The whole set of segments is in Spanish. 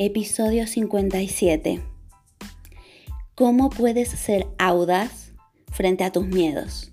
Episodio 57. ¿Cómo puedes ser audaz frente a tus miedos?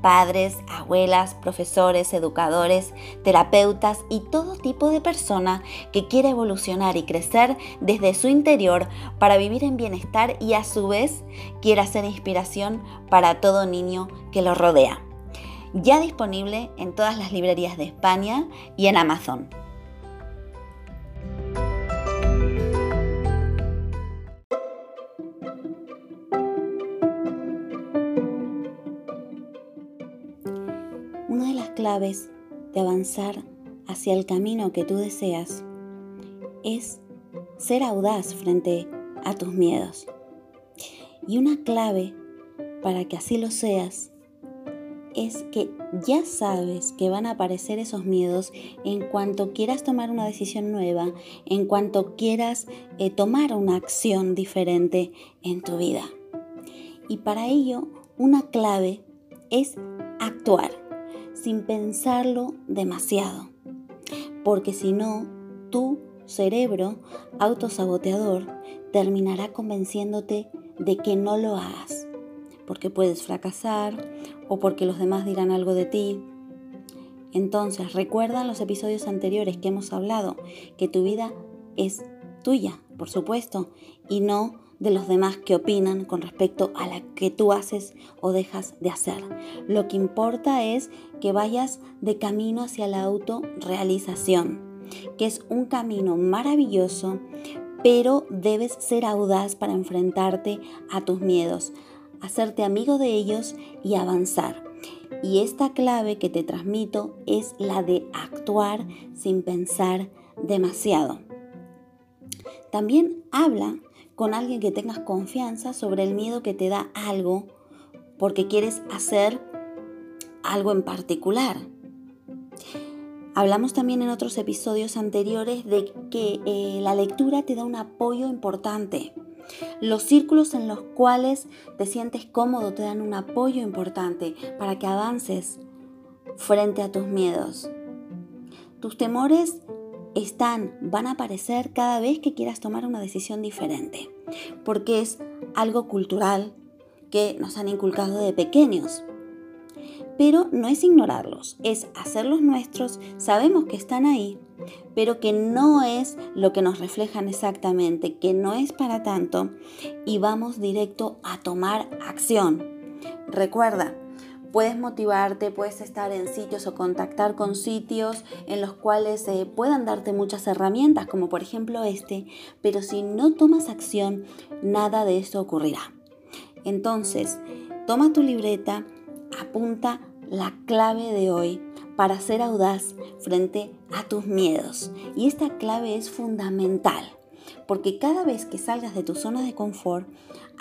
padres, abuelas, profesores, educadores, terapeutas y todo tipo de persona que quiera evolucionar y crecer desde su interior para vivir en bienestar y a su vez quiera ser inspiración para todo niño que lo rodea. Ya disponible en todas las librerías de España y en Amazon. Claves de avanzar hacia el camino que tú deseas es ser audaz frente a tus miedos. Y una clave para que así lo seas es que ya sabes que van a aparecer esos miedos en cuanto quieras tomar una decisión nueva, en cuanto quieras eh, tomar una acción diferente en tu vida. Y para ello, una clave es actuar sin pensarlo demasiado. Porque si no, tu cerebro autosaboteador terminará convenciéndote de que no lo hagas. Porque puedes fracasar o porque los demás dirán algo de ti. Entonces, recuerda los episodios anteriores que hemos hablado que tu vida es tuya, por supuesto, y no de los demás que opinan con respecto a la que tú haces o dejas de hacer. Lo que importa es que vayas de camino hacia la autorrealización, que es un camino maravilloso, pero debes ser audaz para enfrentarte a tus miedos, hacerte amigo de ellos y avanzar. Y esta clave que te transmito es la de actuar sin pensar demasiado. También habla con alguien que tengas confianza sobre el miedo que te da algo porque quieres hacer algo en particular. Hablamos también en otros episodios anteriores de que eh, la lectura te da un apoyo importante. Los círculos en los cuales te sientes cómodo te dan un apoyo importante para que avances frente a tus miedos. Tus temores están, van a aparecer cada vez que quieras tomar una decisión diferente, porque es algo cultural que nos han inculcado de pequeños. Pero no es ignorarlos, es hacerlos nuestros, sabemos que están ahí, pero que no es lo que nos reflejan exactamente, que no es para tanto y vamos directo a tomar acción. Recuerda, Puedes motivarte, puedes estar en sitios o contactar con sitios en los cuales eh, puedan darte muchas herramientas, como por ejemplo este, pero si no tomas acción, nada de eso ocurrirá. Entonces, toma tu libreta, apunta la clave de hoy para ser audaz frente a tus miedos. Y esta clave es fundamental, porque cada vez que salgas de tu zona de confort,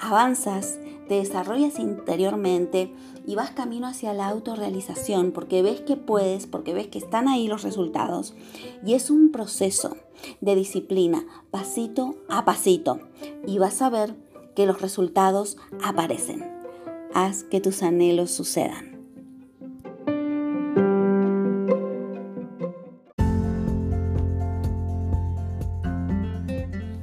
avanzas, te desarrollas interiormente y vas camino hacia la autorrealización porque ves que puedes, porque ves que están ahí los resultados. Y es un proceso de disciplina, pasito a pasito. Y vas a ver que los resultados aparecen. Haz que tus anhelos sucedan.